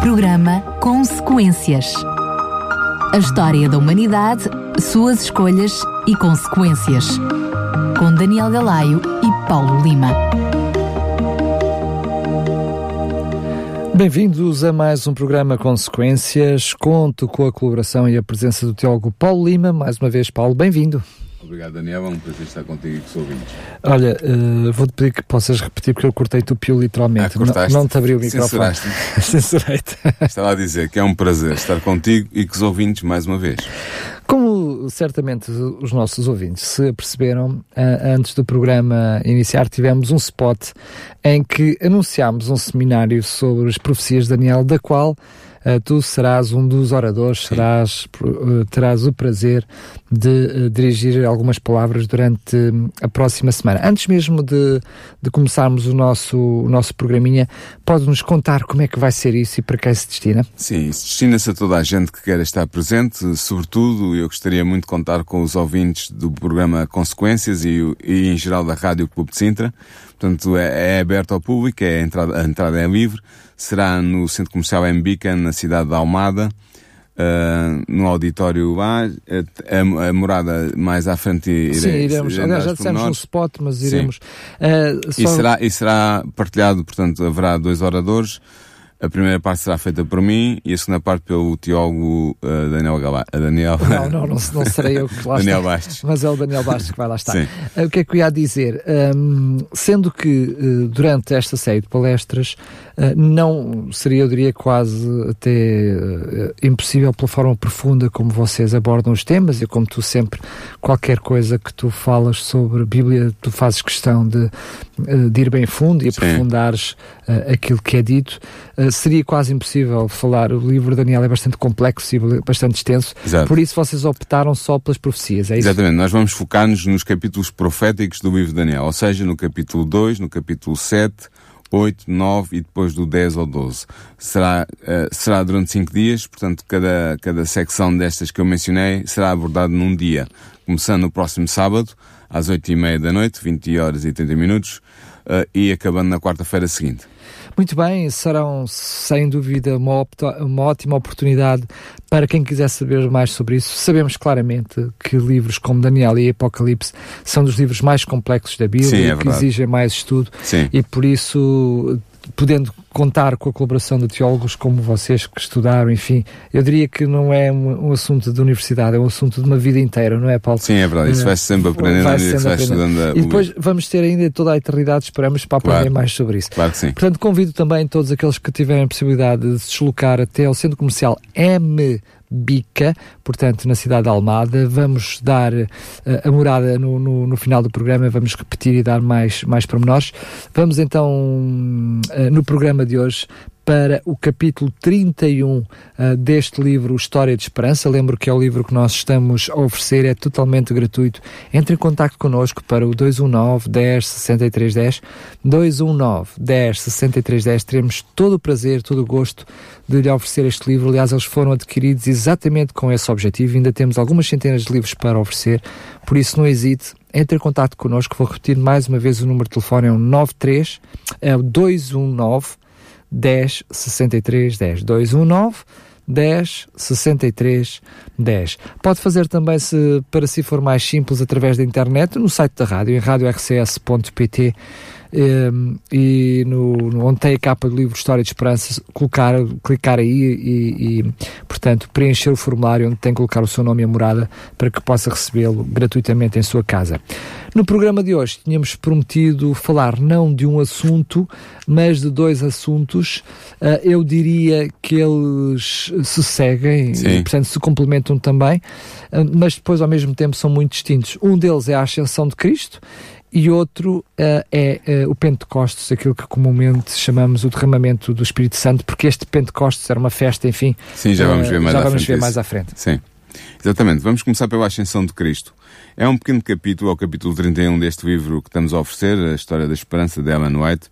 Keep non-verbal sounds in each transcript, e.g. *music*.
Programa Consequências. A história da humanidade, suas escolhas e consequências. Com Daniel Galaio e Paulo Lima. Bem-vindos a mais um programa Consequências. Conto com a colaboração e a presença do teólogo Paulo Lima. Mais uma vez, Paulo, bem-vindo. Obrigado, Daniel. É um prazer estar contigo e com os ouvintes. Olha, uh, vou-te pedir que possas repetir, porque eu cortei-te o pio literalmente. Ah, não, não te abri o microfone. *laughs* Censurei-te. Estava a dizer que é um prazer estar contigo e com os ouvintes mais uma vez. Como certamente os nossos ouvintes se perceberam, uh, antes do programa iniciar, tivemos um spot em que anunciámos um seminário sobre as profecias de Daniel, da qual tu serás um dos oradores, serás, uh, terás o prazer de uh, dirigir algumas palavras durante a próxima semana. Antes mesmo de, de começarmos o nosso, o nosso programinha, pode-nos contar como é que vai ser isso e para quem se destina? Sim, isso destina-se a toda a gente que quer estar presente, sobretudo eu gostaria muito de contar com os ouvintes do programa Consequências e, e em geral da Rádio Clube de Sintra. Portanto, é, é aberto ao público, é a entrada, a entrada é livre. Será no Centro Comercial Embica, na cidade da Almada, uh, no auditório lá, a, a, morada mais à frente irei, Sim, iremos, aliás já dissemos no spot, mas iremos. Uh, só... e, será, e será partilhado, portanto, haverá dois oradores, a primeira parte será feita por mim e a segunda parte pelo teólogo uh, Daniel Gala Daniel Não, não, não, não *laughs* serei eu que lá Daniel Bastos. Mas é o Daniel Bastos que vai lá estar. Sim. Uh, o que é que eu ia dizer? Um, sendo que uh, durante esta série de palestras não seria, eu diria, quase até impossível pela forma profunda como vocês abordam os temas e como tu sempre, qualquer coisa que tu falas sobre Bíblia, tu fazes questão de, de ir bem fundo e aprofundares aquilo que é dito seria quase impossível falar. O livro de Daniel é bastante complexo e bastante extenso. Exato. Por isso vocês optaram só pelas profecias, é isso? Exatamente. Nós vamos focar-nos nos capítulos proféticos do livro de Daniel, ou seja, no capítulo 2, no capítulo 7, 8, 9 e depois do 10 ao 12. Será, uh, será durante 5 dias, portanto, cada, cada secção destas que eu mencionei será abordada num dia, começando no próximo sábado, às 8 e meia da noite, 20 horas e 30 minutos, uh, e acabando na quarta-feira seguinte. Muito bem, serão sem dúvida uma, uma, ótima oportunidade para quem quiser saber mais sobre isso. Sabemos claramente que livros como Daniel e Apocalipse são dos livros mais complexos da Bíblia, Sim, é que exigem mais estudo Sim. e por isso podendo contar com a colaboração de teólogos como vocês que estudaram, enfim, eu diria que não é um, um, assunto de universidade, é um assunto de uma vida inteira, não é, Paulo? Sim, é verdade, isso vai sempre aprendendo vai sempre vai estudando a... E depois vamos ter ainda toda a eternidade, esperamos, para aprender claro. mais sobre isso. Claro que sim. Portanto, convido também todos aqueles que tiverem a possibilidade de se deslocar até ao centro comercial M Bica, portanto, na cidade de Almada. Vamos dar uh, a morada no, no, no, final do programa, vamos repetir e dar mais, mais pormenores. Vamos então, uh, no programa de hoje, para o capítulo 31 uh, deste livro História de Esperança. Lembro que é o livro que nós estamos a oferecer, é totalmente gratuito. Entre em contato connosco para o 219 10 63 10. 219 10 63 10. Teremos todo o prazer, todo o gosto de lhe oferecer este livro. Aliás, eles foram adquiridos exatamente com esse objetivo. Ainda temos algumas centenas de livros para oferecer, por isso não hesite. Entre em contato connosco, vou repetir mais uma vez o número de telefone, é o 93, é o 219 10 63 10 219 10 63 10. Pode fazer também, se para si for mais simples, através da internet, no site da rádio, em radiorcs.pt e no, no, onde tem a capa do livro História de Esperança, colocar, clicar aí e, e, portanto, preencher o formulário onde tem que colocar o seu nome e a morada para que possa recebê-lo gratuitamente em sua casa. No programa de hoje tínhamos prometido falar não de um assunto, mas de dois assuntos. Uh, eu diria que eles se seguem Sim. e, portanto, se complementam também, uh, mas depois, ao mesmo tempo, são muito distintos. Um deles é a Ascensão de Cristo e outro uh, é uh, o Pentecostes, aquilo que comumente chamamos o derramamento do Espírito Santo, porque este Pentecostes era uma festa, enfim. Sim, já vamos ver mais, já à, vamos frente ver mais à frente. Sim, exatamente. Vamos começar pela Ascensão de Cristo. É um pequeno capítulo, é o capítulo 31 deste livro que estamos a oferecer, a História da Esperança de Ellen White.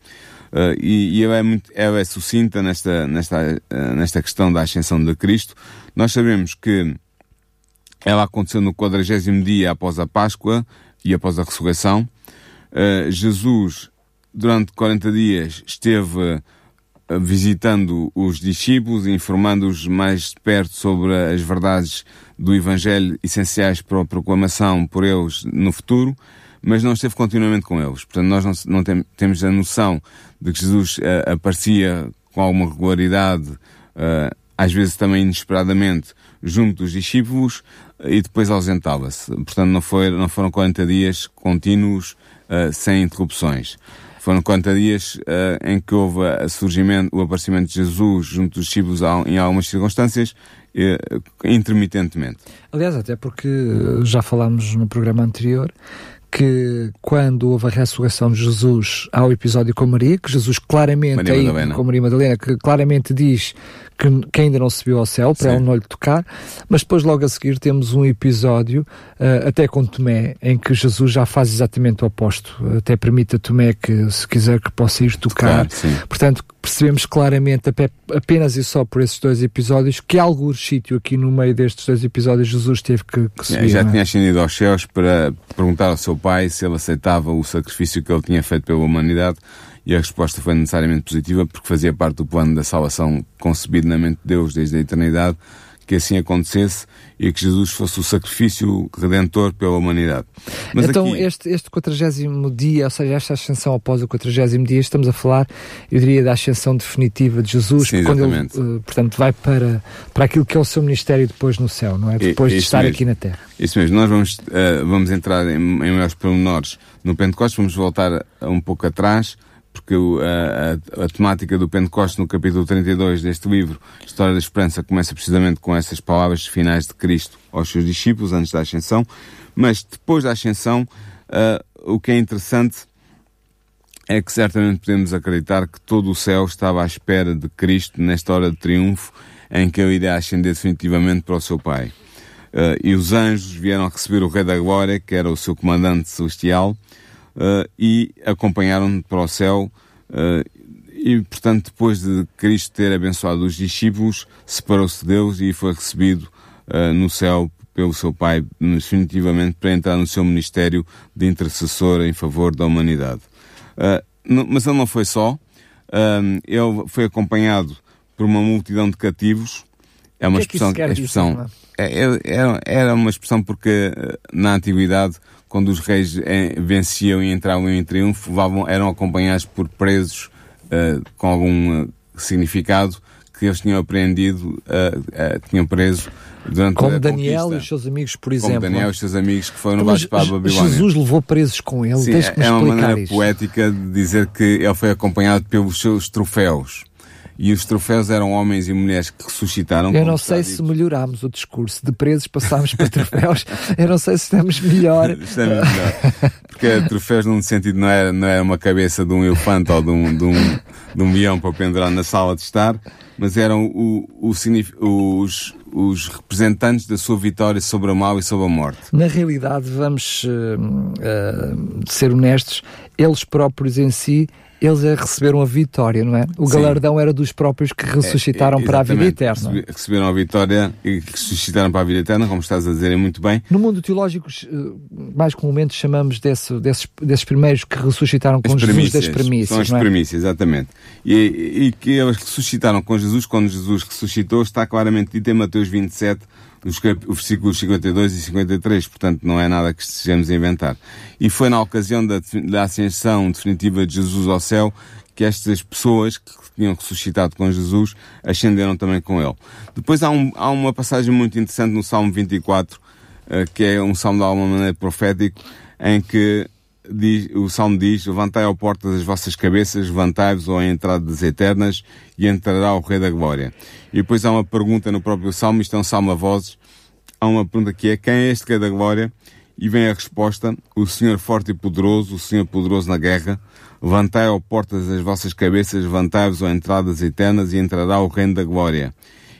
Uh, e, e ela, é muito, ela é sucinta nesta, nesta, nesta questão da ascensão de Cristo. Nós sabemos que ela aconteceu no 40 dia após a Páscoa e após a ressurreição. Uh, Jesus, durante 40 dias, esteve visitando os discípulos, informando-os mais de perto sobre as verdades do Evangelho essenciais para a proclamação por eles no futuro, mas não esteve continuamente com eles. Portanto, nós não, não tem, temos a noção de que Jesus uh, aparecia com alguma regularidade, uh, às vezes também inesperadamente, junto dos discípulos e depois ausentava-se. Portanto, não, foi, não foram 40 dias contínuos, uh, sem interrupções. Foram 40 dias uh, em que houve o aparecimento de Jesus junto dos discípulos em algumas circunstâncias, uh, intermitentemente. Aliás, até porque já falámos no programa anterior que quando houve a ressurreição de Jesus ao episódio com Maria, que Jesus claramente, Maria aí, com Maria Madalena, que claramente diz que, que ainda não subiu ao céu, para ela não lhe tocar, mas depois logo a seguir temos um episódio, uh, até com Tomé, em que Jesus já faz exatamente o oposto, até permite a Tomé que, se quiser, que possa ir tocar. tocar Portanto, percebemos claramente, apenas e só por esses dois episódios, que algum sítio aqui no meio destes dois episódios Jesus teve que, que subir. já é? tinha ascendido aos céus para perguntar ao seu pai se ele aceitava o sacrifício que ele tinha feito pela humanidade e a resposta foi necessariamente positiva porque fazia parte do plano da salvação concebido na mente de Deus desde a eternidade que assim acontecesse e que Jesus fosse o sacrifício redentor pela humanidade. Mas então, aqui... este, este 40 dia, ou seja, esta ascensão após o 40 dia, estamos a falar, eu diria, da ascensão definitiva de Jesus, Sim, quando ele, uh, portanto, vai para, para aquilo que é o seu ministério depois no céu, não é? Depois de estar mesmo. aqui na Terra. Isso mesmo, nós vamos, uh, vamos entrar em, em maiores pormenores no Pentecostes, vamos voltar um pouco atrás porque a, a, a, temática do Pentecostes no capítulo 32 deste livro, História da Esperança, começa precisamente com essas palavras finais de Cristo aos seus discípulos antes da ascensão, mas depois da ascensão, uh, o que é interessante é que certamente podemos acreditar que todo o céu estava à espera de Cristo nesta hora de triunfo em que ele iria ascender definitivamente para o seu Pai. Uh, e os anjos vieram receber o Rei da Glória, que era o seu comandante celestial, uh, e acompanharam para o céu. Uh, e, portanto, depois de Cristo ter abençoado os discípulos, separou-se de Deus e foi recebido uh, no céu pelo seu Pai, definitivamente, para entrar no seu ministério de intercessor em favor da humanidade. mas ele não foi só. ele foi acompanhado por uma multidão de cativos. É uma que expressão. É que expressão é, é, era uma expressão porque na antiguidade quando os reis eh, venciam e entravam em triunfo, levavam, eram acompanhados por presos uh, com algum uh, significado que eles tinham apreendido, uh, tinham preso durante Como a Daniel conquista. e os seus amigos, por exemplo. Como Daniel e os seus amigos que foram levados para a Babilónia. Jesus levou presos com ele, Sim, é uma maneira isto. poética de dizer que ele foi acompanhado pelos seus troféus. E os troféus eram homens e mulheres que ressuscitaram. Eu não sei se melhorámos o discurso. De presos passámos para troféus. Eu não sei se estamos melhor. *laughs* estamos melhor. Porque troféus, num sentido, não era, não era uma cabeça de um elefante ou de um, de um, de um leão para pendurar na sala de estar, mas eram o, o, os, os representantes da sua vitória sobre o mal e sobre a morte. Na realidade, vamos uh, uh, ser honestos, eles próprios em si eles é receberam a vitória, não é? O Sim. galardão era dos próprios que ressuscitaram é, é, para a vida eterna. Receberam a vitória e que ressuscitaram para a vida eterna, como estás a dizer, é muito bem. No mundo teológico, eh, mais comumente chamamos desse, desses, desses primeiros que ressuscitaram com as Jesus das premissas. São as é? premissas, exatamente. E, e que eles ressuscitaram com Jesus, quando Jesus ressuscitou, está claramente dito em Mateus 27, os versículos 52 e 53, portanto não é nada que estejamos a inventar. E foi na ocasião da, da ascensão definitiva de Jesus ao céu que estas pessoas que tinham ressuscitado com Jesus ascenderam também com ele. Depois há, um, há uma passagem muito interessante no Salmo 24, uh, que é um salmo de alguma maneira profético, em que diz, o Salmo diz, levantai ao porta das vossas cabeças, levantai-vos ao entradas eternas e entrará o Rei da Glória. E depois há uma pergunta no próprio Salmo, isto é um Salmo a vozes, há uma pergunta que é, quem é este Rei da Glória? E vem a resposta, o Senhor forte e poderoso, o Senhor poderoso na guerra, levantai ao portas das vossas cabeças, levantai-vos ao entradas eternas e entrará o Reino da Glória.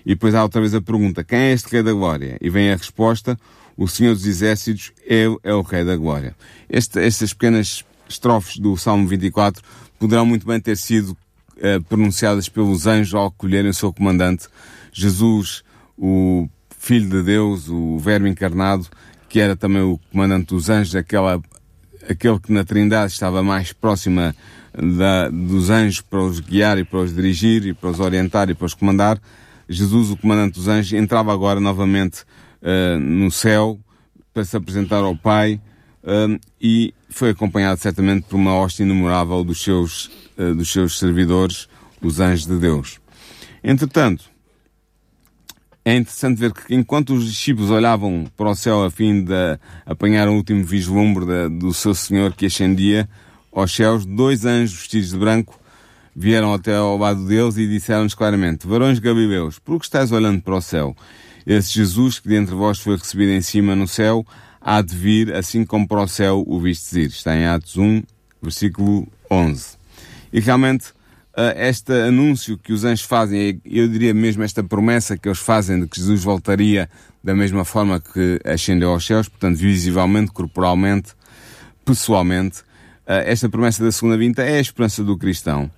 E depois há outra vez a pergunta, quem é este Rei da Glória? E vem a resposta, o Senhor dos Exércitos é, é o Rei da Glória. Este, estas pequenas estrofes do Salmo 24 poderão muito bem ter sido eh, pronunciadas pelos anjos ao acolherem o seu comandante, Jesus, o Filho de Deus, o Verbo encarnado, que era também o comandante dos anjos, aquela, aquele que na Trindade estava mais próxima da, dos anjos para os guiar e para os dirigir e para os orientar e para os comandar, Jesus, o comandante dos anjos, entrava agora novamente uh, no céu para se apresentar ao Pai uh, e foi acompanhado certamente por uma hoste inumerável dos seus, uh, dos seus servidores, os anjos de Deus. Entretanto, é interessante ver que enquanto os discípulos olhavam para o céu a fim de apanhar o último vislumbre de, do seu Senhor que ascendia aos céus, dois anjos vestidos de branco vieram até ao lado deles e disseram-lhes claramente, Varões Galileus, por que estáis olhando para o céu? Esse Jesus que de entre vós foi recebido em cima no céu, há de vir assim como para o céu o vistes ir. Está em Atos 1, versículo 11. E realmente, este anúncio que os anjos fazem, eu diria mesmo esta promessa que eles fazem de que Jesus voltaria da mesma forma que ascendeu aos céus, portanto, visivelmente, corporalmente, pessoalmente, esta promessa da segunda vinda é a esperança do cristão.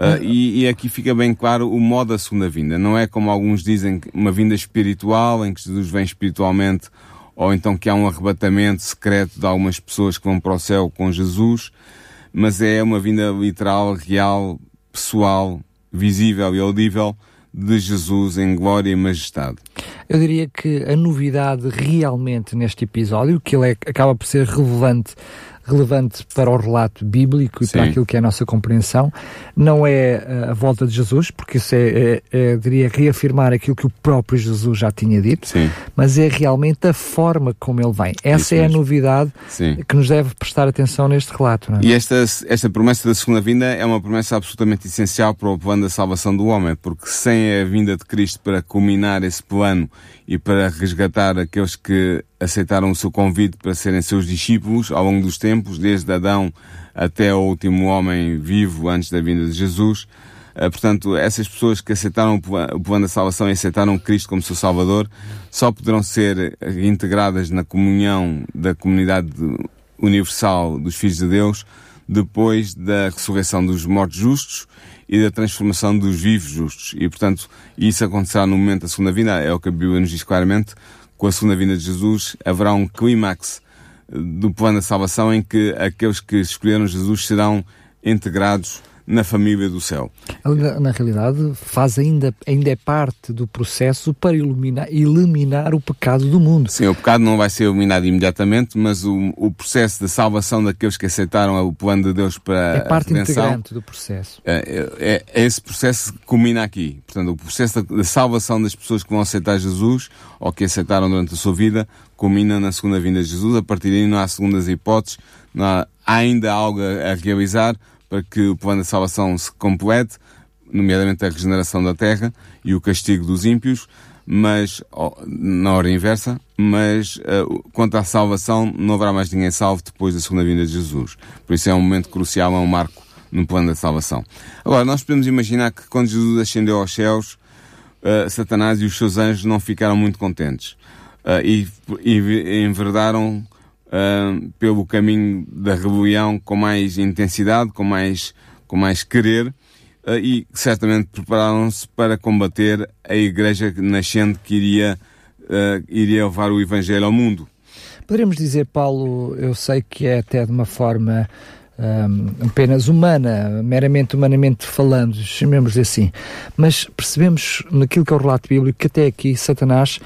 Uh, e, e, aqui fica bem claro o modo da segunda vinda. Não é como alguns dizem, uma vinda espiritual, em que Jesus vem espiritualmente, ou então que há um arrebatamento secreto de algumas pessoas que vão para o céu com Jesus, mas é uma vinda literal, real, pessoal, visível e audível de Jesus em glória e majestade. Eu diria que a novidade realmente neste episódio, que ele é, acaba por ser relevante relevante para o relato bíblico e Sim. para aquilo que é a nossa compreensão. Não é eh, a volta de Jesus, porque isso é, é, é diria, reafirmar aquilo que o próprio Jesus já tinha dito, Sim. mas é realmente a forma como ele vem. Essa isso é mesmo. a novidade Sim. que nos deve prestar atenção neste relato. É? E esta, esta promessa da segunda vinda é uma promessa absolutamente essencial para o plano da salvação do homem, porque sem a vinda de Cristo para culminar esse plano e para resgatar aqueles que aceitaram o seu convite para serem seus discípulos ao longo dos tempos, desde Adão até o último homem vivo antes da vinda de Jesus. Uh, portanto, essas pessoas que aceitaram o plano da salvação e aceitaram Cristo como seu Salvador só poderão ser integradas na comunhão da comunidade universal dos filhos de Deus depois da ressurreição dos mortos justos e da transformação dos vivos justos. E, portanto, isso acontecerá no momento da segunda vinda, é o que a Bíblia nos diz claramente. Com a segunda vinda de Jesus haverá um clímax eh, do plano da salvação em que aqueles que escolheram Jesus serão integrados na família do céu. Na realidade, faz ainda, ainda é parte do processo para iluminar, eliminar o pecado do mundo. Sim, o pecado não vai ser eliminado imediatamente, mas o, o processo de salvação daqueles que aceitaram o plano de Deus para é parte integrante do processo. É, é, é, esse processo que culmina aqui. Portanto, o processo da salvação das pessoas que vão aceitar Jesus ou que aceitaram durante a sua vida culmina na segunda vinda de Jesus. A partir daí não há segundas hipóteses, não há, há ainda algo a, a realizar para que o plano da salvação se complete, nomeadamente a regeneração da terra e o castigo dos ímpios, mas na hora inversa, mas uh, quanto à salvação, não haverá mais ninguém salvo depois da segunda vinda de Jesus. Por isso é um momento crucial, é um marco no plano da salvação. Agora, nós podemos imaginar que quando Jesus ascendeu aos céus, uh, Satanás e os seus anjos não ficaram muito contentes uh, e, e enverdaram pelo caminho da rebelião com mais intensidade, com mais, com mais querer, uh, e certamente prepararam-se para combater a igreja nascente que iria, uh, iria levar o Evangelho ao mundo. Poderíamos dizer, Paulo, eu sei que é até de uma forma um, apenas humana, meramente humanamente falando, chamemos assim, mas percebemos naquilo que é o relato bíblico que até aqui Satanás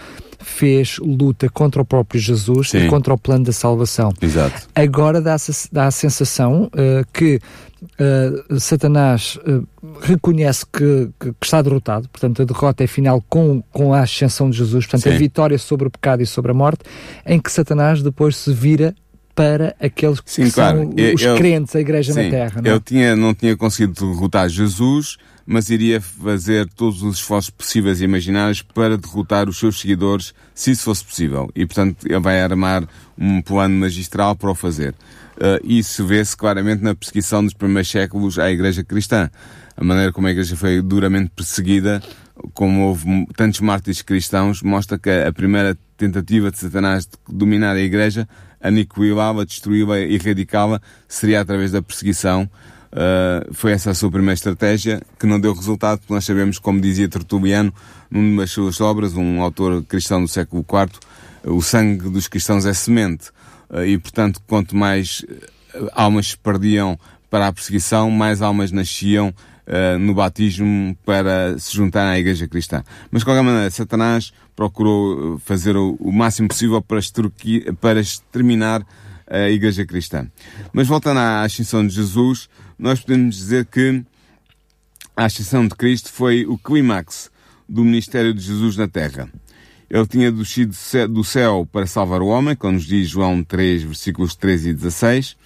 fez luta contra o próprio Jesus Sim. e contra o plano da salvação. Exato. Agora dá, dá a sensação uh, que uh, Satanás uh, reconhece que, que, que, está derrotado, portanto a derrota é final com, com a ascensão de Jesus, portanto Sim. a vitória sobre o pecado e sobre a morte, em que Satanás depois se vira para aqueles que sim, são os eu, crentes, a igreja sim, na Terra. Não? Eu tinha, não tinha conseguido derrotar Jesus, mas iria fazer todos os esforços possíveis e imaginários para derrotar os seus seguidores, se isso fosse possível. E, portanto, ele vai armar um plano magistral para o fazer. Uh, isso vê-se claramente na perseguição dos primeiros séculos à Igreja Cristã. A maneira como a Igreja foi duramente perseguida, como houve tantos mártires cristãos, mostra que a primeira tentativa de Satanás de dominar a Igreja, aniquilá-la, destruí-la, erradicá-la, seria através da perseguição Uh, foi essa a sua primeira estratégia, que não deu resultado, porque nós sabemos, como dizia Tertuliano, numa das suas obras, um autor cristão do século IV, o sangue dos cristãos é semente. Uh, e, portanto, quanto mais almas se perdiam para a perseguição, mais almas nasciam uh, no batismo para se juntarem à Igreja Cristã. Mas, de qualquer maneira, Satanás procurou fazer o, o máximo possível para, para exterminar a Igreja Cristã. Mas voltando à ascensão de Jesus, nós podemos dizer que a ascensão de Cristo foi o clímax do ministério de Jesus na Terra. Ele tinha descido do céu para salvar o homem, como nos diz João 3, versículos 13 e 16.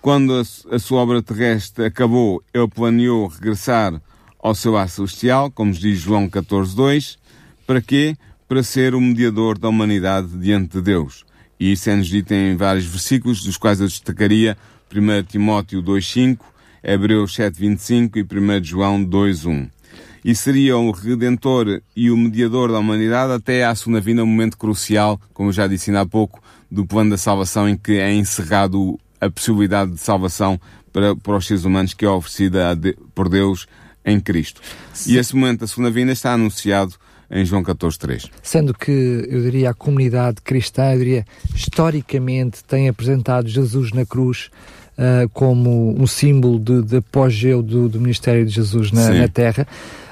Quando a, sua obra terrestre acabou, ele planeou regressar ao seu ar celestial, como diz João 14, 2. Para quê? Para ser o mediador da humanidade diante de Deus. E isso é-nos dito em vários versículos, dos quais eu destacaria 1 Timóteo 2.5, Hebreus 7.25 e 1 João 2.1. E seria o Redentor e o Mediador da humanidade até à segunda vinda, um momento crucial, como eu já disse ainda há pouco, do plano da salvação em que é encerrado a possibilidade de salvação para, para os seres humanos que é oferecida de, por Deus em Cristo. Sim. E esse momento da segunda vinda está anunciado em João 14.3. Sendo que, eu diria, a comunidade cristã, eu diria, historicamente tem apresentado Jesus na cruz uh, como um símbolo de, de apogeu do, do, ministério de Jesus na, na Terra.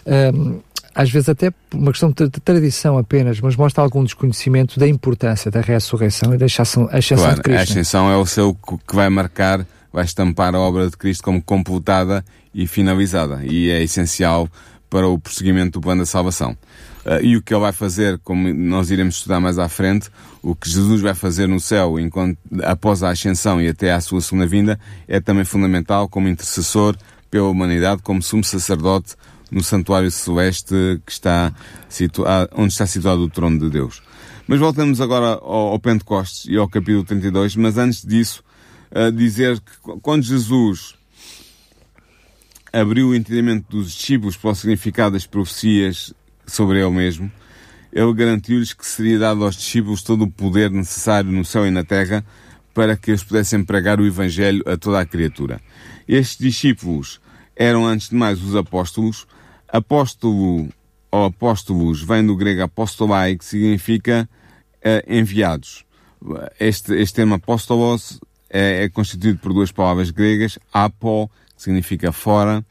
Uh, às vezes até uma questão de, tradição apenas, mas mostra algum desconhecimento da importância da ressurreição e da ascensão, claro, de Cristo. A ascensão é o seu que vai marcar, vai estampar a obra de Cristo como completada e finalizada. E é essencial para o prosseguimento do plano da salvação. Uh, e o que ele vai fazer, como nós iremos estudar mais à frente, o que Jesus vai fazer no céu enquanto, após a ascensão e até à sua segunda vinda, é também fundamental como intercessor pela humanidade, como sumo sacerdote no santuário celeste que está situado, onde está situado o trono de Deus. Mas voltamos agora ao, ao Pentecostes e ao capítulo 32, mas antes disso, uh, dizer que quando Jesus abriu o entendimento dos discípulos para o significado das profecias sobre ele mesmo, ele garantiu-lhes que seria dado aos discípulos todo o poder necessário no céu e na terra para que eles pudessem pregar o Evangelho a toda a criatura. Estes discípulos eram, antes de mais, os apóstolos. Apóstolo ou apóstolos vem do grego apostolai, que significa uh, enviados. Este, este termo apóstolos é, é, constituído por duas palavras gregas, apo, que significa fora,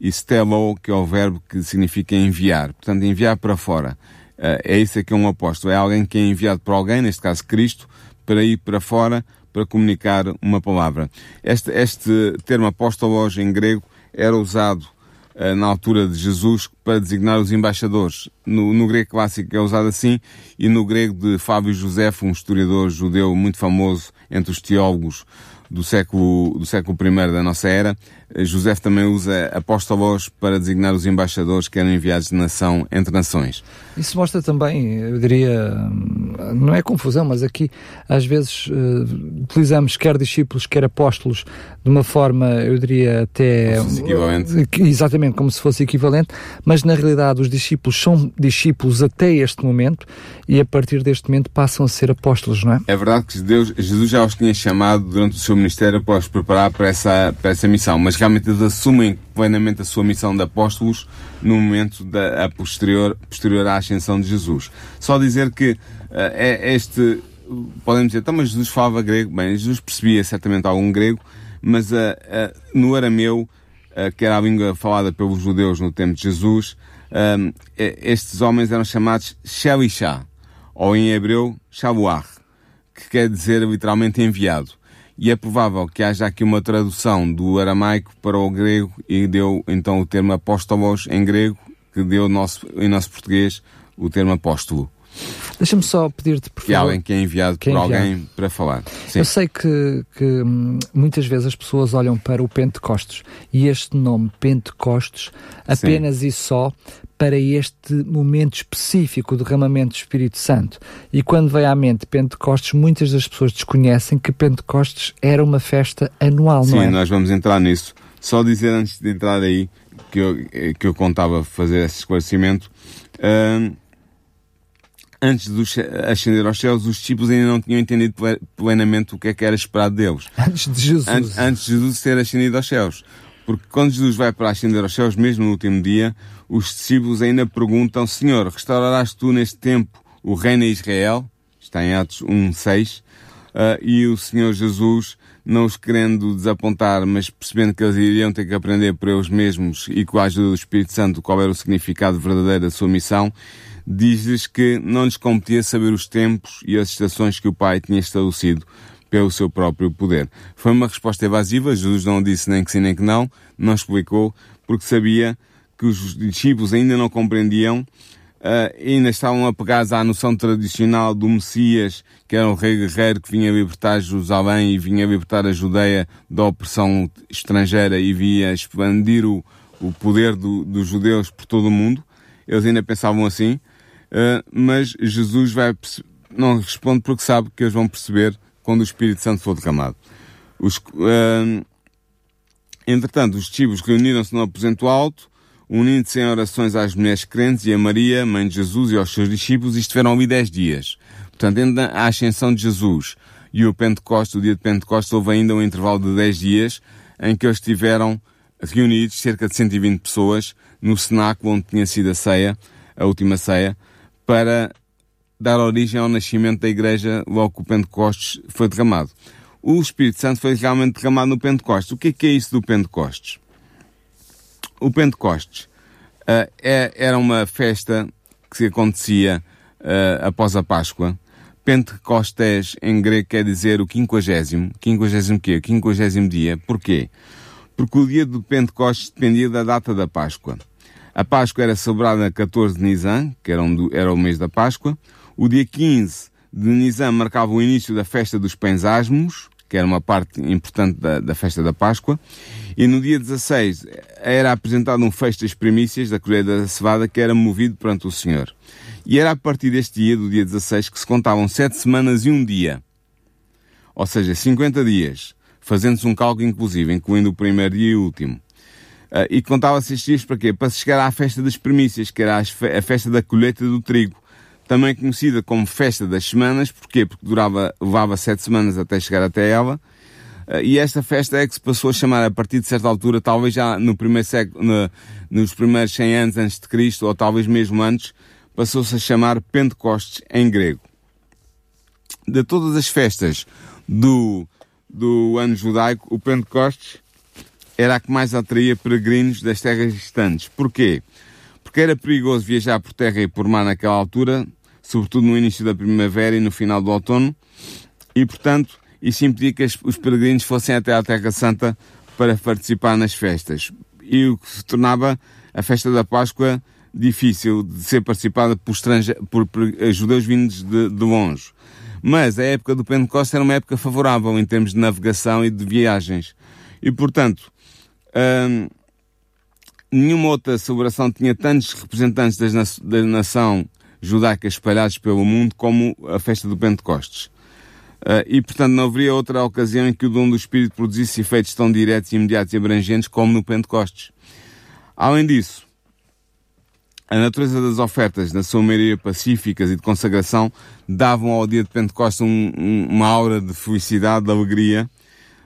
e stelo, que é o verbo que significa enviar. Portanto, enviar para fora. Uh, é isso que é um apóstolo. É alguém que é enviado por alguém, neste caso Cristo, para ir para fora para comunicar uma palavra. Este, este termo apóstolos em grego era usado uh, na altura de Jesus para designar os embaixadores. No, no, grego clássico é usado assim e no grego de Fábio Josefo, um historiador judeu muito famoso entre os teólogos do século, do século I da nossa era, José também usa apóstolos para designar os embaixadores que eram enviados de nação entre nações. Isso mostra também, eu diria, não é confusão, mas aqui às vezes uh, utilizamos quer discípulos, quer apóstolos de uma forma, eu diria até. Como se equivalente. Exatamente, como se fosse equivalente, mas na realidade os discípulos são discípulos até este momento e a partir deste momento passam a ser apóstolos, não é? É verdade que Deus, Jesus já os tinha chamado durante o seu ministério para os preparar para essa, para essa missão, mas realmente eles assumem plenamente a sua missão de apóstolos no momento da posterior, posterior à ascensão de Jesus. Só dizer que uh, é este, podemos dizer, então, mas Jesus falava grego, bem, Jesus percebia certamente algum grego, mas uh, uh, no arameu, que era a língua falada pelos judeus no tempo de Jesus, estes homens eram chamados Shelishah, ou em hebreu, Shavuach, que quer dizer literalmente enviado e é provável que haja aqui uma tradução do aramaico para o grego e deu então o termo apóstolos em grego, que deu nosso, em nosso português o termo apóstolo. Deixa-me só pedir-te, por favor. Que alguém que é enviado que é por enviado. alguém para falar. Sim. Eu sei que, que hum, muitas vezes as pessoas olham para o Pentecostes e este nome Pentecostes apenas Sim. e só para este momento específico do derramamento do Espírito Santo. E quando vem à mente Pentecostes, muitas das pessoas desconhecem que Pentecostes era uma festa anual, Sim, não é? Sim, nós vamos entrar nisso. Só dizer antes de entrar aí que eu, que eu contava fazer esse esclarecimento. Uh, antes de ascender aos céus, os discípulos ainda não tinham entendido plenamente o que é que era esperado deles. Antes de Jesus. Antes, antes de Jesus ser ascendido aos céus. Porque quando Jesus vai para ascender aos céus, mesmo no último dia, os discípulos ainda perguntam, Senhor, restaurarás tu neste tempo o reino a Israel? Está em Atos 1, 6. Uh, e o Senhor Jesus não os querendo desapontar, mas percebendo que eles iriam ter que aprender por eles mesmos e com a ajuda do Espírito Santo qual era o significado verdadeiro da sua missão, diz-lhes que não lhes competia saber os tempos e as estações que o Pai tinha estabelecido pelo seu próprio poder. Foi uma resposta evasiva, Jesus não disse nem que sim nem que não, não explicou, porque sabia que os discípulos ainda não compreendiam uh, ainda estavam apegados à noção tradicional do Messias, que era um rei guerreiro que vinha libertar Jerusalém e vinha libertar a Judeia da opressão estrangeira e vinha expandir o, o poder do, dos judeus por todo o mundo. Eles ainda pensavam assim, uh, mas Jesus vai não responde porque sabe que eles vão perceber quando o Espírito Santo for derramado. Os, uh, entretanto, os discípulos reuniram-se no aposento alto, unindo-se em orações às mulheres crentes e a Maria, mãe de Jesus e aos seus discípulos, e estiveram ali dez dias. Portanto, entre a ascensão de Jesus e o Pentecostes, o dia de Pentecostes, houve ainda um intervalo de dez dias em que eles estiveram reunidos, cerca de 120 pessoas, no cenáculo onde tinha sido a ceia, a última ceia, para dar origem ao nascimento da igreja logo que o Pentecostes foi derramado. O Espírito Santo foi realmente derramado no Pentecostes. O que é, que é isso do Pentecostes? o Pentecostes uh, é, era uma festa que acontecia uh, após a Páscoa. Pentecostés em grego quer dizer o quinquagésimo. Quinquagésimo quê? Quinquagésimo dia. Porquê? Porque o dia do Pentecostes dependia da data da Páscoa. A Páscoa era celebrada a 14 de Nisan, que era, um, era o mês da Páscoa. O dia 15 de Nisan marcava o início da festa dos Pães Asmos, que era uma parte importante da, da festa da Páscoa. E no dia 16 era apresentado um fecho das primícias da colheita da cevada que era movido perante o Senhor. E era a partir deste dia, do dia 16, que se contavam sete semanas e um dia. Ou seja, 50 dias, fazendo-se um cálculo inclusive, incluindo o primeiro dia e o último. Uh, e contava-se estes dias para quê? Para se chegar à festa das primícias, que era a festa da colheita do trigo. Também conhecida como festa das semanas, porquê? Porque durava, levava sete semanas até chegar até ela, eh, e esta festa é que se passou a chamar a partir de certa altura, talvez já no primeiro século, no, nos primeiros 100 anos antes de Cristo, ou talvez mesmo antes, passou-se a chamar Pentecostes em grego. De todas as festas do, do ano judaico, o Pentecostes era a que mais atraía peregrinos das terras distantes. Porquê? Porque era perigoso viajar por terra e por mar naquela altura, sobretudo no início da primavera e no final do outono, e portanto isso impedia que os peregrinos fossem até à Terra Santa para participar nas festas. E o que se tornava a festa da Páscoa difícil de ser participada por, por, por judeus vindos de, de, longe. Mas a época do Pentecostes era uma época favorável em termos de navegação e de viagens. E, portanto, hum, nenhuma outra celebração tinha tantos representantes da nação judaica espalhados pelo mundo como a festa do Pentecostes. Uh, e, portanto, não haveria outra ocasião em que o dom do Espírito produzisse efeitos tão diretos, imediatos e abrangentes como no Pentecostes. Além disso, a natureza das ofertas, na sua maioria pacíficas e de consagração, davam ao dia de Pentecostes um, um, uma aura de felicidade, de alegria,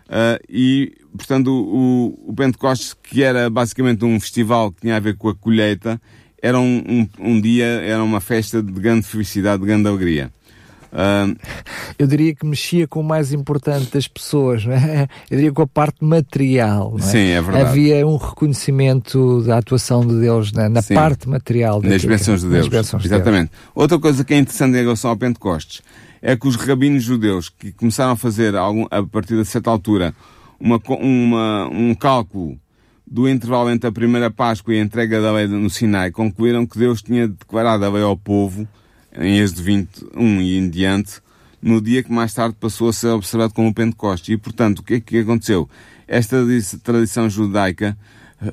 uh, e, portanto, o, o, Pentecostes, que era basicamente um festival que tinha a ver com a colheita, era um, um dia, era uma festa de grande felicidade, de grande alegria. Uh, eu diria que mexia com o mais importante das pessoas, não é? Eu diria com a parte material. É? Sim, é verdade. Havia um reconhecimento da atuação de Deus na, na parte material. Nas bênçãos de Deus. Bênçãos Exatamente. De Deus. Outra coisa que é interessante em relação ao Pentecostes é que os rabinos judeus que começaram a fazer algum, a partir de certa altura uma, uma, um cálculo do intervalo entre a primeira Páscoa e a entrega da lei no Sinai concluíram que Deus tinha declarado a lei ao povo em Êxodo 21 e em diante, no dia que mais tarde passou a ser observado como o Pentecostes. E, portanto, o que é que aconteceu? Esta tradição judaica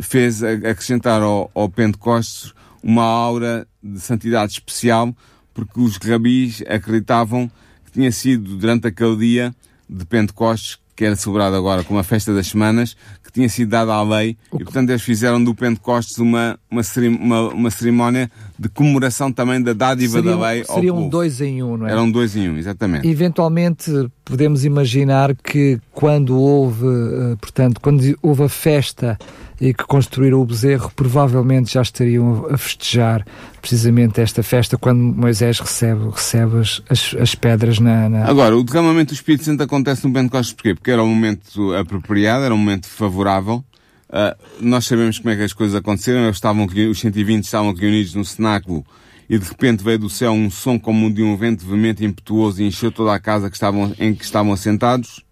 fez acrescentar ao, ao Pentecostes uma aura de santidade especial, porque os rabis acreditavam que tinha sido durante aquele dia de Pentecostes, que era celebrado agora como a festa das semanas, tinha sido dada à lei, e portanto eles fizeram do Pentecostes uma, uma, uma, uma cerimónia de comemoração também da dádiva seriam, da lei ao Seriam povo. dois em um, não é? Eram dois em um, exatamente. Eventualmente podemos imaginar que quando houve, eh, portanto, quando houve a festa e que construíram o bezerro, provavelmente já estariam a festejar precisamente esta festa quando Moisés recebe, recebe as, as, as pedras na, na, Agora, o derramamento do Espírito Santo acontece no Pentecostes porquê? Porque era um momento apropriado, era um momento favorável. Uh, nós sabemos como é que as coisas aconteceram. Eles estavam, os 120 estavam reunidos no cenáculo e de repente veio do céu um som como de um vento veemente impetuoso e encheu toda a casa que estavam, em que estavam assentados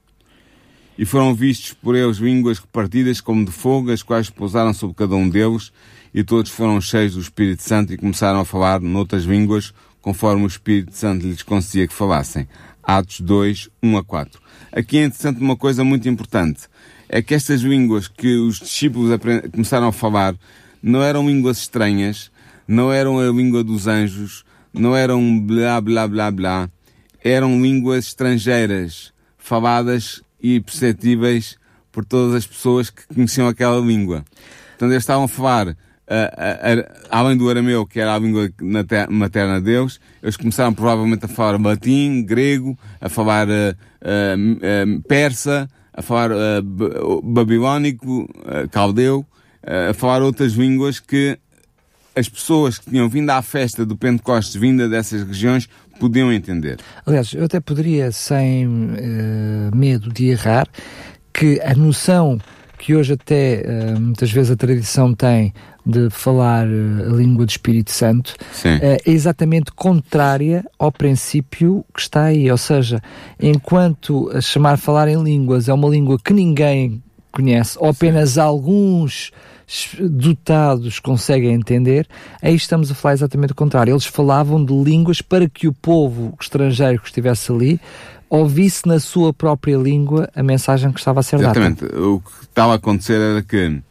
e foram vistos por eles línguas repartidas como de fogo, as quais pousaram sobre cada um deles, e todos foram cheios do Espírito Santo e começaram a falar noutras línguas, conforme o Espírito Santo lhes concedia que falassem. Atos 2, 1 a 4. Aqui é interessante uma coisa muito importante. É que estas línguas que os discípulos começaram a falar não eram línguas estranhas, não eram a língua dos anjos, não eram blá blá blá blá, eram línguas estrangeiras, faladas e perceptíveis por todas as pessoas que conheciam aquela língua. Portanto, eles estavam a falar, uh, uh, uh, além do arameu, que era a língua materna de Deus, eles começaram provavelmente a falar latim, grego, a falar persa, a falar babilónico, caldeu, a falar outras línguas que as pessoas que tinham vindo à festa do Pentecostes, vinda dessas regiões, podiam entender. Aliás, eu até poderia, sem uh, medo de errar, que a noção que hoje até uh, muitas vezes a tradição tem de falar uh, a língua do Espírito Santo é exatamente contrária ao princípio que está aí. Ou seja, enquanto a chamar falar em línguas é uma língua que ninguém conhece, ou apenas Sim. alguns dotados conseguem entender, aí estamos a falar exatamente o contrário. Eles falavam de línguas para que o povo estrangeiro que estivesse ali ouvisse na sua própria língua a mensagem que estava a ser dada. Exatamente. O que estava a acontecer era que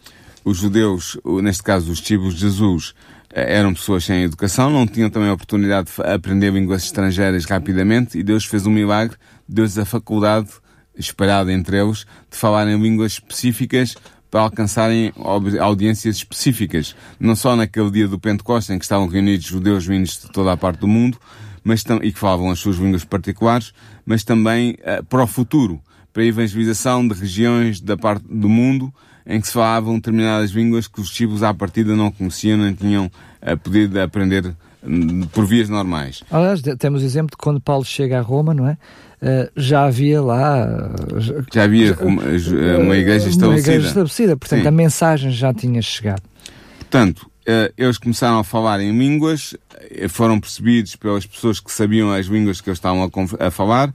os judeus, neste caso os discípulos de Jesus, eh, eram pessoas sem educação, não tinham também a oportunidade de aprender línguas estrangeiras rapidamente e Deus fez um milagre, deu-lhes a faculdade espalhada entre eles de falar em línguas específicas para alcançarem audiências específicas, não só naquele dia do Pentecostes em que estavam reunidos judeus vindos de toda a parte do mundo, mas e que falavam as suas línguas particulares, mas também uh, para o futuro, para a evangelização de regiões da parte do mundo em que se falavam determinadas línguas que os discípulos à partida não conheciam nem tinham uh, podido aprender uh, por vias normais. Aliás, temos o exemplo de quando Paulo chega a Roma, não é? Uh, já havia lá. Já havia uma, uma igreja estabelecida. Uma igreja estabelecida, portanto Sim. a mensagem já tinha chegado. Portanto, uh, eles começaram a falar em línguas, eh, foram percebidos pelas pessoas que sabiam as línguas que eles estavam a, a falar,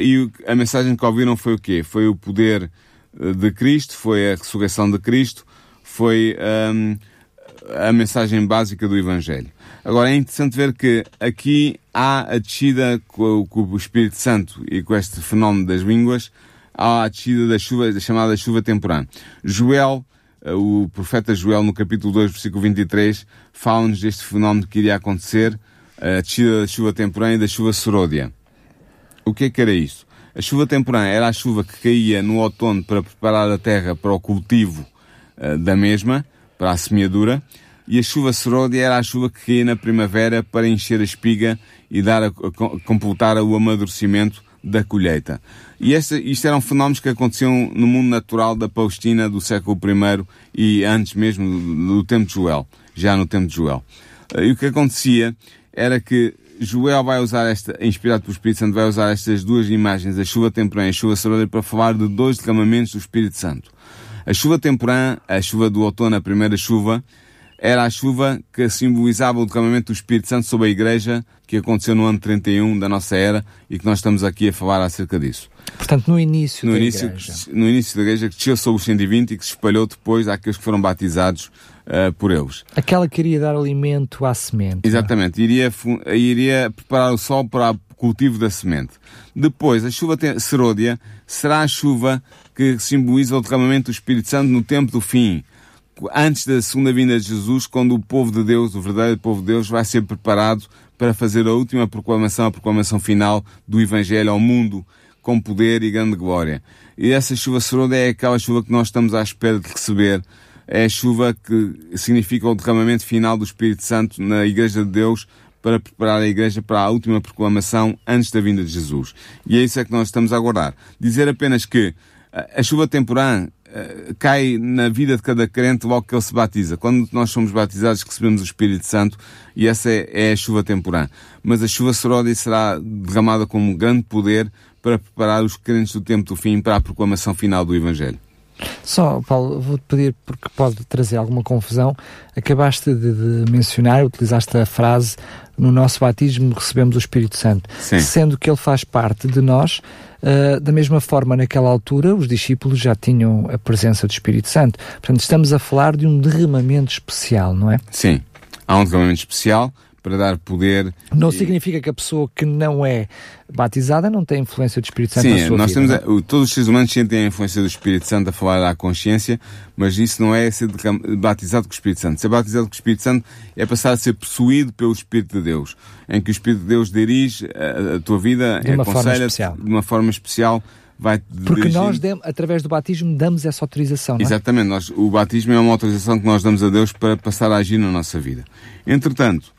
e a mensagem que ouviram foi o quê? Foi o poder de Cristo, foi a ressurreição de Cristo, foi um, a mensagem básica do Evangelho. Agora é interessante ver que aqui há a descida com, o Espírito Santo e com este fenómeno das línguas, há a descida da chuva, da chamada chuva temporã. Joel, eh, o profeta Joel, no capítulo 2, versículo 23, fala-nos deste fenómeno que iria acontecer, a descida da chuva temporã e da chuva seródia. O que é que era isso? A chuva temporã era a chuva que caía no outono para preparar a terra para o cultivo uh, da mesma, para a semeadura, e a chuva seródia era a chuva que caía na primavera para encher a espiga e dar a, a, completar o amadurecimento da colheita. E este, isto eram fenómenos que aconteciam no mundo natural da Palestina do século I e antes mesmo do, do tempo de Joel, já no tempo de Joel. E o que acontecia era que Joel vai usar esta, inspirado pelo Espírito Santo, vai usar estas duas imagens, a chuva temporã e a chuva seródia, para falar de dois derramamentos do Espírito Santo. A chuva temporã, a chuva do outono, a primeira chuva, era a chuva que simbolizava o derramamento do Espírito Santo sobre a Igreja que aconteceu no ano 31 da nossa era e que nós estamos aqui a falar acerca disso. Portanto, no início no da início, Igreja. No início da Igreja, que desceu sobre os 120 e que se espalhou depois àqueles que foram batizados uh, por eles. Aquela que iria dar alimento à semente. É? Exatamente. Iria, iria preparar o sol para o cultivo da semente. Depois, a chuva seródia será a chuva que simboliza o derramamento do Espírito Santo no tempo do fim antes da segunda vinda de Jesus, quando o povo de Deus, o verdadeiro povo de Deus, vai ser preparado para fazer a última proclamação, a proclamação final do Evangelho ao mundo, com poder e grande glória. E essa chuva seroda é aquela chuva que nós estamos à espera de receber é a chuva que significa o derramamento final do Espírito Santo na Igreja de Deus para preparar a Igreja para a última proclamação antes da vinda de Jesus. E é isso é que nós estamos a aguardar. Dizer apenas que a chuva temporã uh, cai na vida de cada crente logo que ele se batiza. Quando nós somos batizados, recebemos o Espírito Santo e essa é, é a chuva temporã. Mas a chuva seródia será derramada com um grande poder para preparar os crentes do tempo do fim para a proclamação final do Evangelho. Só, Paulo, vou-te pedir, porque pode trazer alguma confusão, acabaste de, de, mencionar, utilizaste a frase no nosso batismo recebemos o Espírito Santo, Sim. sendo que ele faz parte de nós, uh, da mesma forma naquela altura os discípulos já tinham a presença do Espírito Santo. Portanto, estamos a falar de um derramamento especial, não é? Sim, há um derramamento especial, para dar poder. Não e... significa que a pessoa que não é batizada não tem influência do Espírito Santo Sim, na sua nós vida. Temos a, todos os seres humanos sentem a influência do Espírito Santo a falar à consciência, mas isso não é ser batizado com o Espírito Santo. Ser batizado com o Espírito Santo é passar a ser possuído pelo Espírito de Deus, em que o Espírito de Deus dirige a, a tua vida, de uma forma especial. de uma forma especial porque nós, através do batismo, damos essa autorização, não é? Exatamente. Nós, o batismo é uma autorização que nós damos a Deus para passar a agir na nossa vida. Entretanto,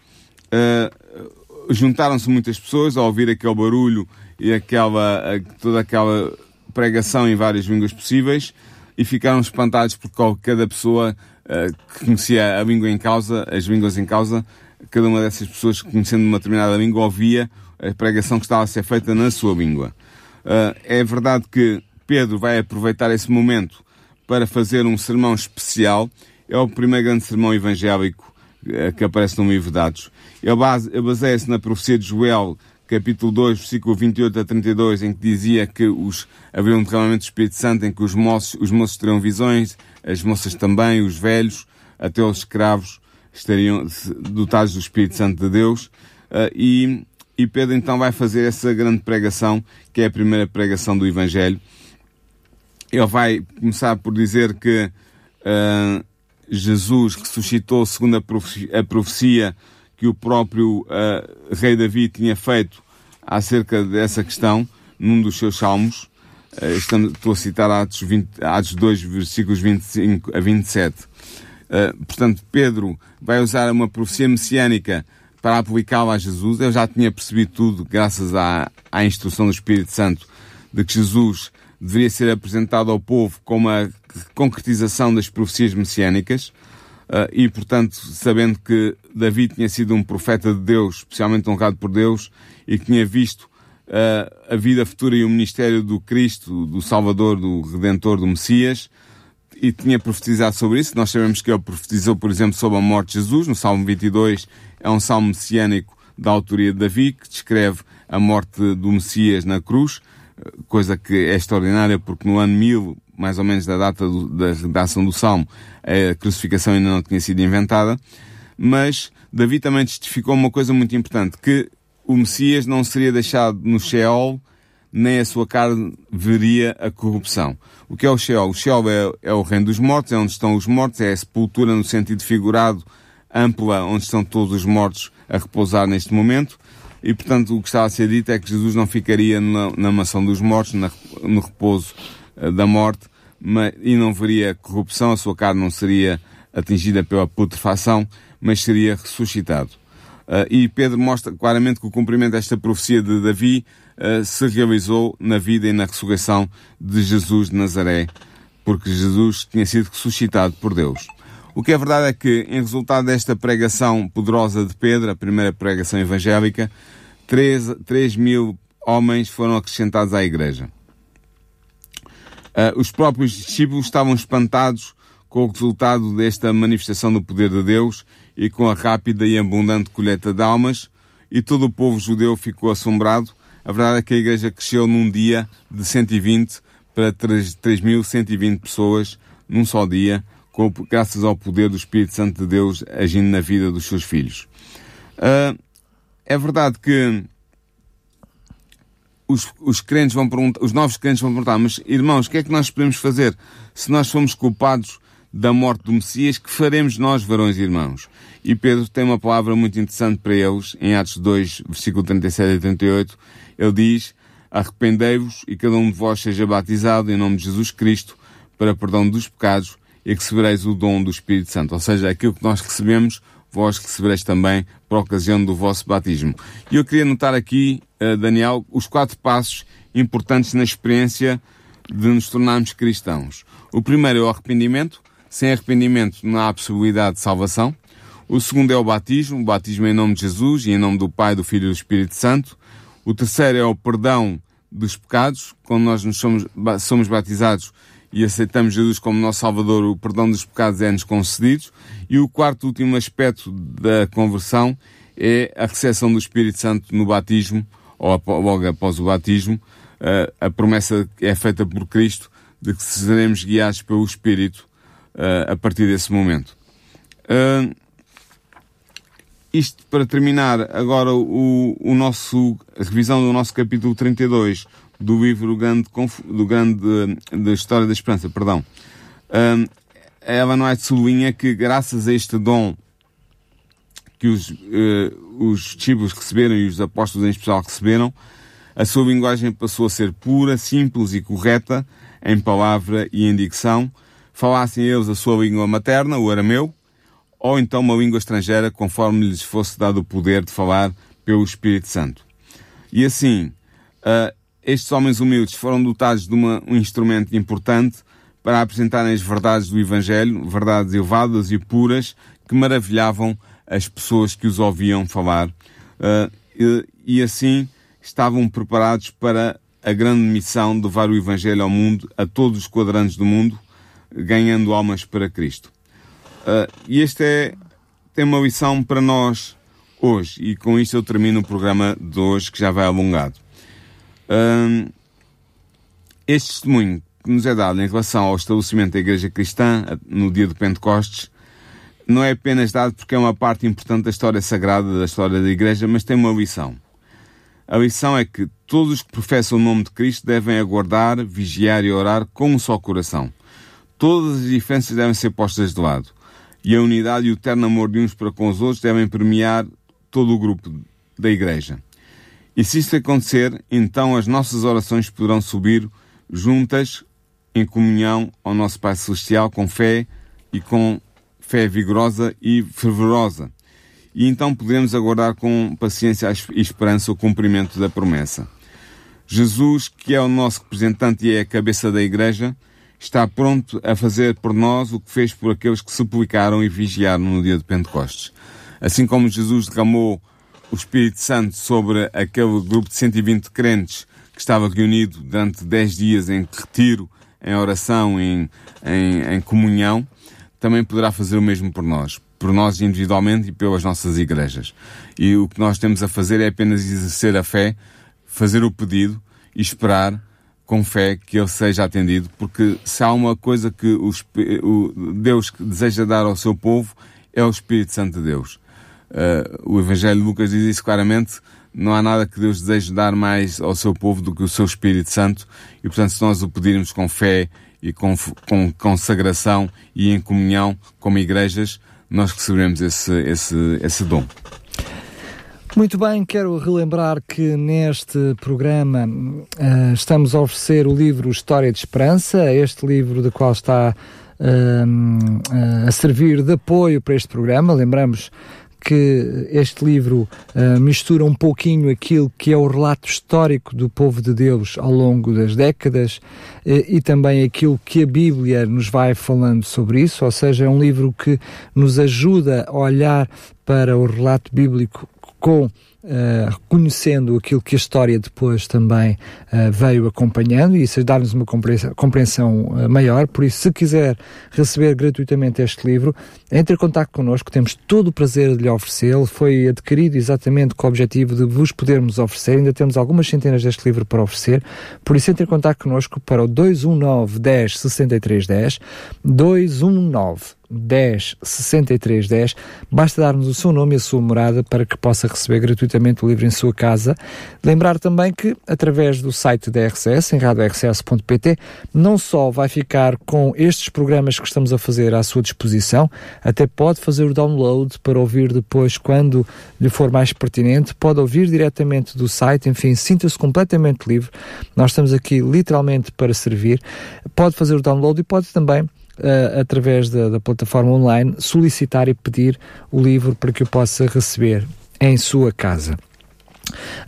uh, juntaram-se muitas pessoas a ouvir aquele barulho e aquela, toda aquela pregação em várias línguas possíveis e ficaram espantados porque cada pessoa uh, que conhecia a língua em causa, as línguas em causa, cada uma dessas pessoas conhecendo uma determinada língua ouvia a pregação que estava a ser feita na sua língua. Uh, é verdade que Pedro vai aproveitar esse momento para fazer um sermão especial. É o primeiro grande sermão evangélico que aparece no livro de Dados. Ele baseia-se na profecia de Joel, capítulo 2, versículo 28 a 32, em que dizia que os, havia um derramamento do Espírito Santo, em que os moços, os moços teriam visões, as moças também, os velhos, até os escravos, estariam dotados do Espírito Santo de Deus. Uh, e, e Pedro então vai fazer essa grande pregação, que é a primeira pregação do Evangelho. Ele vai começar por dizer que uh, Jesus ressuscitou segundo a a profecia que o próprio uh, rei Davi tinha feito acerca dessa questão num dos seus salmos. Uh, estou a citar Atos, 20, Atos 2, versículos 25 a 27. Uh, eh, portanto, Pedro vai usar uma profecia messiânica para aplicá-la a Jesus. Eu já tinha percebido tudo graças à, à instrução do Espírito Santo de que Jesus deveria ser apresentado ao povo como a concretização das profecias messiânicas. Uh, e, portanto, sabendo que Davi tinha sido um profeta de Deus, especialmente honrado por Deus, e que tinha visto uh, a vida futura e o ministério do Cristo, do Salvador, do Redentor, do Messias, e tinha profetizado sobre isso. Nós sabemos que ele profetizou, por exemplo, sobre a morte de Jesus, no Salmo 22, é um salmo messiânico da autoria de Davi, que descreve a morte do Messias na cruz, coisa que é extraordinária porque no ano 1000, mais ou menos da data do, da redação do Salmo, a crucificação ainda não tinha sido inventada, mas Davi também testificou uma coisa muito importante, que o Messias não seria deixado no Sheol, nem a sua carne veria a corrupção. O que é o Sheol? O Sheol é, é o reino dos mortos, é onde estão os mortos, é a sepultura no sentido figurado, ampla, onde estão todos os mortos a repousar neste momento. E, portanto, o que está a ser dito é que Jesus não ficaria na, na mansão dos mortos, na, no repouso uh, da morte, mas, e não veria corrupção, a sua carne não seria atingida pela putrefação, mas seria ressuscitado. Uh, e Pedro mostra claramente que o cumprimento desta profecia de Davi uh, se realizou na vida e na ressurreição de Jesus de Nazaré, porque Jesus tinha sido ressuscitado por Deus. O que é verdade é que, em resultado desta pregação poderosa de Pedro, a primeira pregação evangélica, 3, 3 mil homens foram acrescentados à igreja. Uh, os próprios discípulos estavam espantados com o resultado desta manifestação do poder de Deus e com a rápida e abundante colheita de almas, e todo o povo judeu ficou assombrado. A verdade é que a igreja cresceu num dia de 120 para 3.120 pessoas num só dia, com, graças ao poder do Espírito Santo de Deus agindo na vida dos seus filhos. Uh, é verdade que os, os crentes vão perguntar, os novos crentes vão perguntar, mas irmãos, o que é que nós podemos fazer se nós fomos culpados da morte do Messias? Que faremos nós, varões e irmãos? E Pedro tem uma palavra muito interessante para eles, em Atos 2, versículo 37 e 38. Ele diz, arrependei-vos e cada um de vós seja batizado em nome de Jesus Cristo para perdão dos pecados e recebereis o dom do Espírito Santo. Ou seja, aquilo que nós recebemos, vós recebereis também por ocasião do vosso batismo. E eu queria notar aqui, uh, Daniel, os quatro passos importantes na experiência de nos tornarmos cristãos. O primeiro é o arrependimento. Sem arrependimento não há possibilidade de salvação. O segundo é o batismo, o batismo em nome de Jesus e em nome do Pai, do Filho e do Espírito Santo. O terceiro é o perdão dos pecados. Quando nós nos somos, somos batizados e aceitamos Jesus como nosso Salvador, o perdão dos pecados é-nos concedido. E o quarto último aspecto da conversão é a recepção do Espírito Santo no batismo, ou logo após o batismo. A promessa é feita por Cristo de que seremos guiados pelo Espírito a partir desse momento. Isto para terminar agora o, o nosso, a revisão do nosso capítulo 32 do livro Grande, do Grande da História da Esperança, perdão. Um, é de sublinha que graças a este dom que os, uh, os discípulos receberam e os apóstolos em especial receberam, a sua linguagem passou a ser pura, simples e correta em palavra e em dicção. Falassem eles a sua língua materna, o arameu, ou então uma língua estrangeira, conforme lhes fosse dado o poder de falar pelo Espírito Santo. E assim, uh, estes homens humildes foram dotados de uma, um instrumento importante para apresentarem as verdades do Evangelho, verdades elevadas e puras, que maravilhavam as pessoas que os ouviam falar. Uh, e, e assim estavam preparados para a grande missão de levar o Evangelho ao mundo, a todos os quadrantes do mundo, ganhando almas para Cristo. Uh, e este é, tem uma lição para nós hoje, e com isto eu termino o programa de hoje, que já vai alongado. Uh, este testemunho que nos é dado em relação ao estabelecimento da Igreja Cristã no dia do Pentecostes não é apenas dado porque é uma parte importante da história sagrada da história da Igreja, mas tem uma lição. A lição é que todos os que professam o nome de Cristo devem aguardar, vigiar e orar com um só coração. Todas as diferenças devem ser postas de lado e a unidade e o eterno amor de uns para com os outros devem premiar todo o grupo da Igreja. E se isto acontecer, então as nossas orações poderão subir juntas em comunhão ao nosso Pai Celestial com fé e com fé vigorosa e fervorosa. E então podemos aguardar com paciência e esperança o cumprimento da promessa. Jesus, que é o nosso representante e é a cabeça da Igreja, está pronto a fazer por nós o que fez por aqueles que suplicaram e vigiaram no dia de Pentecostes. Assim como Jesus derramou o Espírito Santo sobre aquele grupo de 120 crentes que estava reunido durante 10 dias em retiro, em oração, em, em, em comunhão, também poderá fazer o mesmo por nós. Por nós individualmente e pelas nossas igrejas. E o que nós temos a fazer é apenas exercer a fé, fazer o pedido e esperar com fé que ele seja atendido, porque se há uma coisa que o, o Deus deseja dar ao seu povo, é o Espírito Santo de Deus. Uh, o Evangelho de Lucas diz isso claramente, não há nada que Deus deseje dar mais ao seu povo do que o seu Espírito Santo, e portanto se nós o pedirmos com fé e com, com consagração e em comunhão como igrejas, nós receberemos esse, esse, esse dom. Muito bem, quero relembrar que neste programa uh, estamos a oferecer o livro História de Esperança, este livro do qual está uh, a servir de apoio para este programa. Lembramos que este livro uh, mistura um pouquinho aquilo que é o relato histórico do povo de Deus ao longo das décadas uh, e também aquilo que a Bíblia nos vai falando sobre isso, ou seja, é um livro que nos ajuda a olhar para o relato bíblico com Uh, reconhecendo aquilo que a história depois também uh, veio acompanhando e isso dá-nos uma compreensão, compreensão uh, maior. Por isso, se quiser receber gratuitamente este livro, entre em contato connosco, temos todo o prazer de lhe oferecê-lo. Foi adquirido exatamente com o objetivo de vos podermos oferecer. Ainda temos algumas centenas deste livro para oferecer. Por isso, entre em contato connosco para o 219 10 63 10 219 10 63 10. Basta dar-nos o seu nome e a sua morada para que possa receber gratuitamente o livro em sua casa. Lembrar também que, através do site da RCS, em radiorcs.pt, não só vai ficar com estes programas que estamos a fazer à sua disposição, até pode fazer o download para ouvir depois quando lhe for mais pertinente, pode ouvir diretamente do site, enfim, sinta-se completamente livre. Nós estamos aqui literalmente para servir. Pode fazer o download e pode também uh, através da, da plataforma online, solicitar e pedir o livro para que o possa receber em sua casa.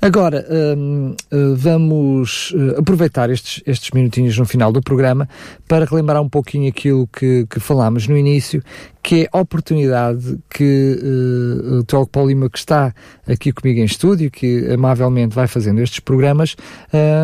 Agora, hum, hum, vamos hum, aproveitar estes, estes minutinhos no final do programa para relembrar um pouquinho aquilo que, que falámos no início, que é a oportunidade que uh, o Teólogo Paulo Lima, que está aqui comigo em estúdio, que amavelmente vai fazendo estes programas,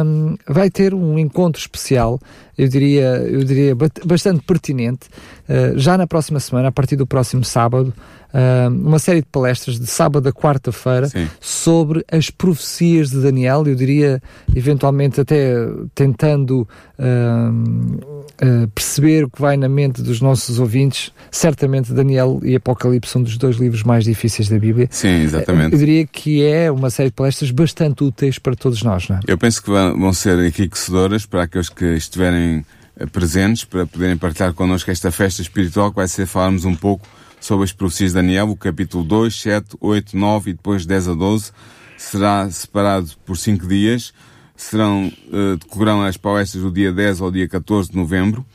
um, vai ter um encontro especial, eu diria, eu diria bastante pertinente, uh, já na próxima semana, a partir do próximo sábado, uh, uma série de palestras de sábado a quarta-feira sobre as profecias de Daniel, eu diria, eventualmente até tentando uh, perceber o que vai na mente dos nossos ouvintes. Certamente Daniel e Apocalipse são dos dois livros mais difíceis da Bíblia. Sim, exatamente. Eu diria que é uma série de palestras bastante úteis para todos nós, não é? Eu penso que vão ser enriquecedoras para aqueles que estiverem presentes, para poderem partilhar connosco esta festa espiritual que vai ser falarmos um pouco sobre as profecias de Daniel, o capítulo 2, 7, 8, 9 e depois 10 a 12. Será separado por cinco dias. Serão, uh, decorrerão as palestras do dia 10 ao dia 14 de novembro,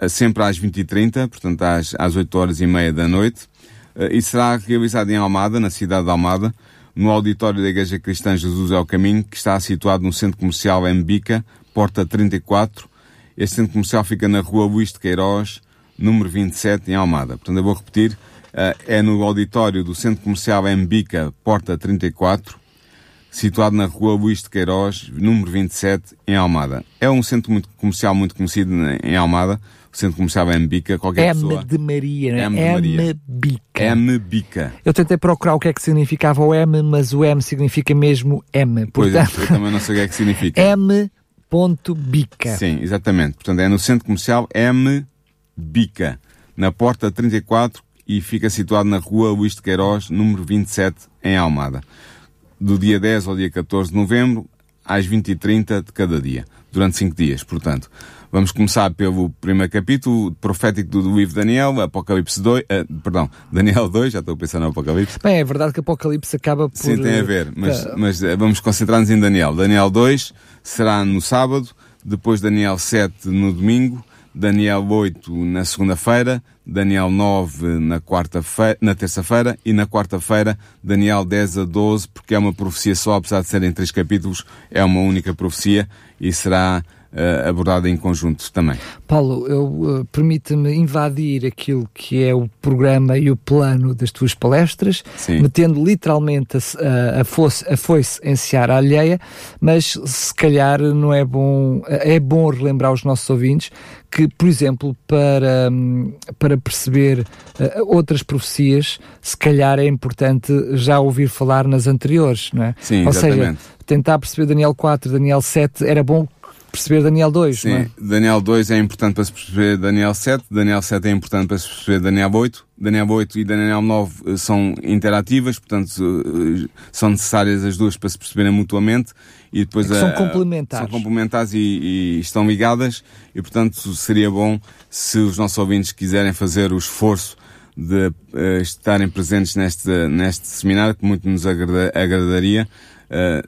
uh, sempre às 20h30, portanto às, às 8 horas e meia da noite. Uh, e será realizado em Almada, na cidade de Almada, no auditório da Igreja Cristã Jesus é o Caminho, que está situado no centro comercial Mbica, porta 34. Este centro comercial fica na rua Luís de Queiroz, número 27, em Almada. Portanto, eu vou repetir, é no auditório do Centro Comercial Mbica, porta 34, situado na rua Luís de Queiroz, número 27, em Almada. É um centro muito comercial muito conhecido em Almada, o Centro Comercial Mbica, qualquer M pessoa... de Maria, não é? M de Maria. Mbica. Mbica. Eu tentei procurar o que é que significava o M, mas o M significa mesmo M. Pois é, Portanto, eu também não sei o que é que significa. *laughs* M. Bica. Sim, exatamente. Portanto, é no Centro Comercial M. Bica, na porta 34 e fica situado na rua Luís de Queiroz, número 27, em Almada. Do dia 10 ao dia 14 de novembro, às 20h30 de cada dia, durante 5 dias, portanto. Vamos começar pelo primeiro capítulo profético do livro de Daniel, Apocalipse 2, uh, perdão, *laughs* Daniel 2, já estou a pensar no Apocalipse. Bem, é verdade que Apocalipse acaba por... Sim, tem a ver, mas, uh, mas uh, vamos concentrar-nos em Daniel. Daniel 2 será no sábado, depois Daniel 7 no domingo, Daniel 8 na segunda-feira, Daniel 9 na na terça-feira e na quarta-feira Daniel 10 a 12, porque é uma profecia só, apesar de serem três capítulos, é uma única profecia e será uh, abordada em conjunto também. Paulo, eu uh, permite-me invadir aquilo que é o programa e o plano das tuas palestras, Sim. metendo literalmente a, a, foice, a foice em seara alheia, mas se calhar não é bom, é bom relembrar aos nossos ouvintes que, por exemplo, para, para perceber uh, outras profecias, se calhar é importante já ouvir falar nas anteriores, não é? Sim, Ou exatamente. seja, tentar perceber Daniel 4, Daniel 7, era bom perceber Daniel 2, Sim, não é? Daniel 2 é importante para se perceber Daniel 7, Daniel 7 é importante para se perceber Daniel 8, Daniel 8 e Daniel 9 são interativas, portanto eh, são necessárias as duas para se perceberem mutuamente e depois É são a- complementares. São complementares e, e estão ligadas e portanto seria bom se os nossos ouvintes quiserem fazer o esforço de eh, estarem presentes neste, neste seminário, que muito nos agrada- agradaria, eh,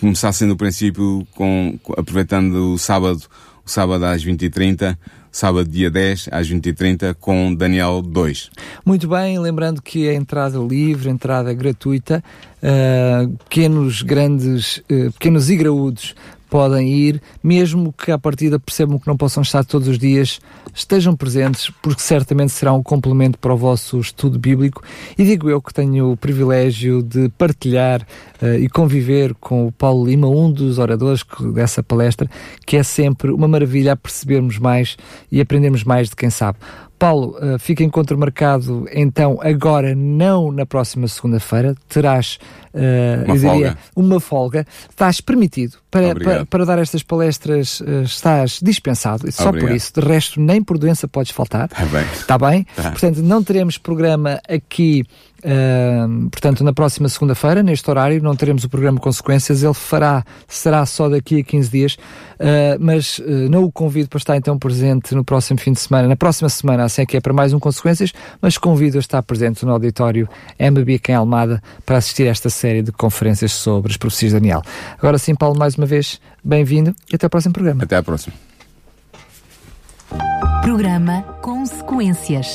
começassem do princípio com, aproveitando o sábado, o sábado às 20h30, sábado dia 10 às 20h30 com Daniel 2. Muito bem, lembrando que a entrada livre, entrada gratuita, uh, pequenos, grandes, uh, pequenos e graúdos podem ir, mesmo que à partida percebam que não possam estar todos os dias, estejam presentes, porque certamente será um complemento para o vosso estudo bíblico. E digo eu que tenho o privilégio de partilhar uh, e conviver com o Paulo Lima, um dos oradores dessa palestra, que é sempre uma maravilha a percebermos mais e aprendermos mais de quem sabe. Paulo, uh, fica encontro marcado então agora, não na próxima segunda-feira, terás uh, Uma eu diria, folga. uma folga. Estás permitido para, para, para dar estas palestras, uh, estás dispensado, só por Obrigado. isso. De resto, nem por doença podes faltar. Está bem. Está bem? Tá. Portanto, não teremos programa aqui, uh, portanto, na próxima segunda-feira, neste horário, não teremos o programa Consequências. Ele fará, será só daqui a 15 dias, uh, mas uh, não o convido para estar então presente no próximo fim de semana, na próxima semana, assim é que é para mais um Consequências, mas convido a estar presente no auditório MB em Almada para assistir a esta série de conferências sobre as profecias de Daniel. Agora sim, Paulo, mais uma vez, bem-vindo e até ao próximo programa. Até à próxima. Programa Consequências.